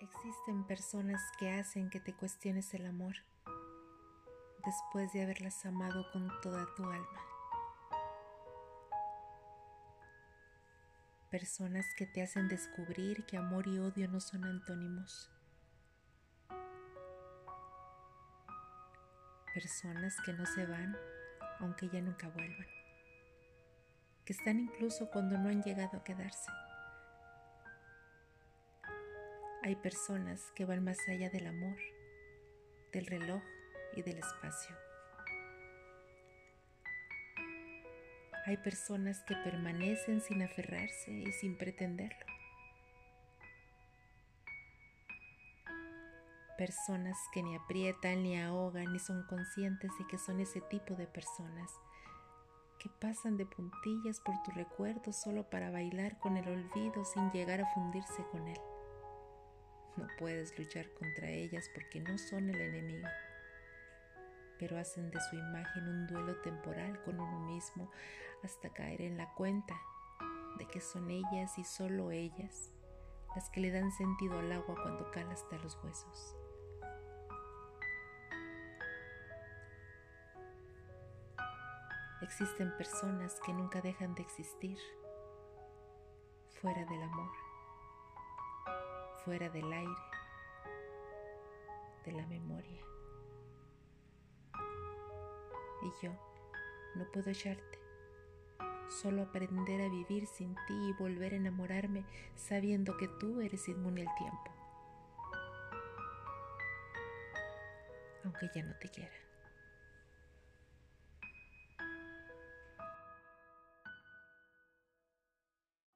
Existen personas que hacen que te cuestiones el amor después de haberlas amado con toda tu alma. Personas que te hacen descubrir que amor y odio no son antónimos. Personas que no se van aunque ya nunca vuelvan. Que están incluso cuando no han llegado a quedarse. Hay personas que van más allá del amor, del reloj y del espacio. Hay personas que permanecen sin aferrarse y sin pretenderlo. Personas que ni aprietan ni ahogan ni son conscientes de que son ese tipo de personas que pasan de puntillas por tu recuerdo solo para bailar con el olvido sin llegar a fundirse con él. No puedes luchar contra ellas porque no son el enemigo, pero hacen de su imagen un duelo temporal con uno mismo hasta caer en la cuenta de que son ellas y solo ellas las que le dan sentido al agua cuando cala hasta los huesos. Existen personas que nunca dejan de existir fuera del amor fuera del aire, de la memoria. Y yo no puedo echarte, solo aprender a vivir sin ti y volver a enamorarme sabiendo que tú eres inmune al tiempo, aunque ya no te quiera.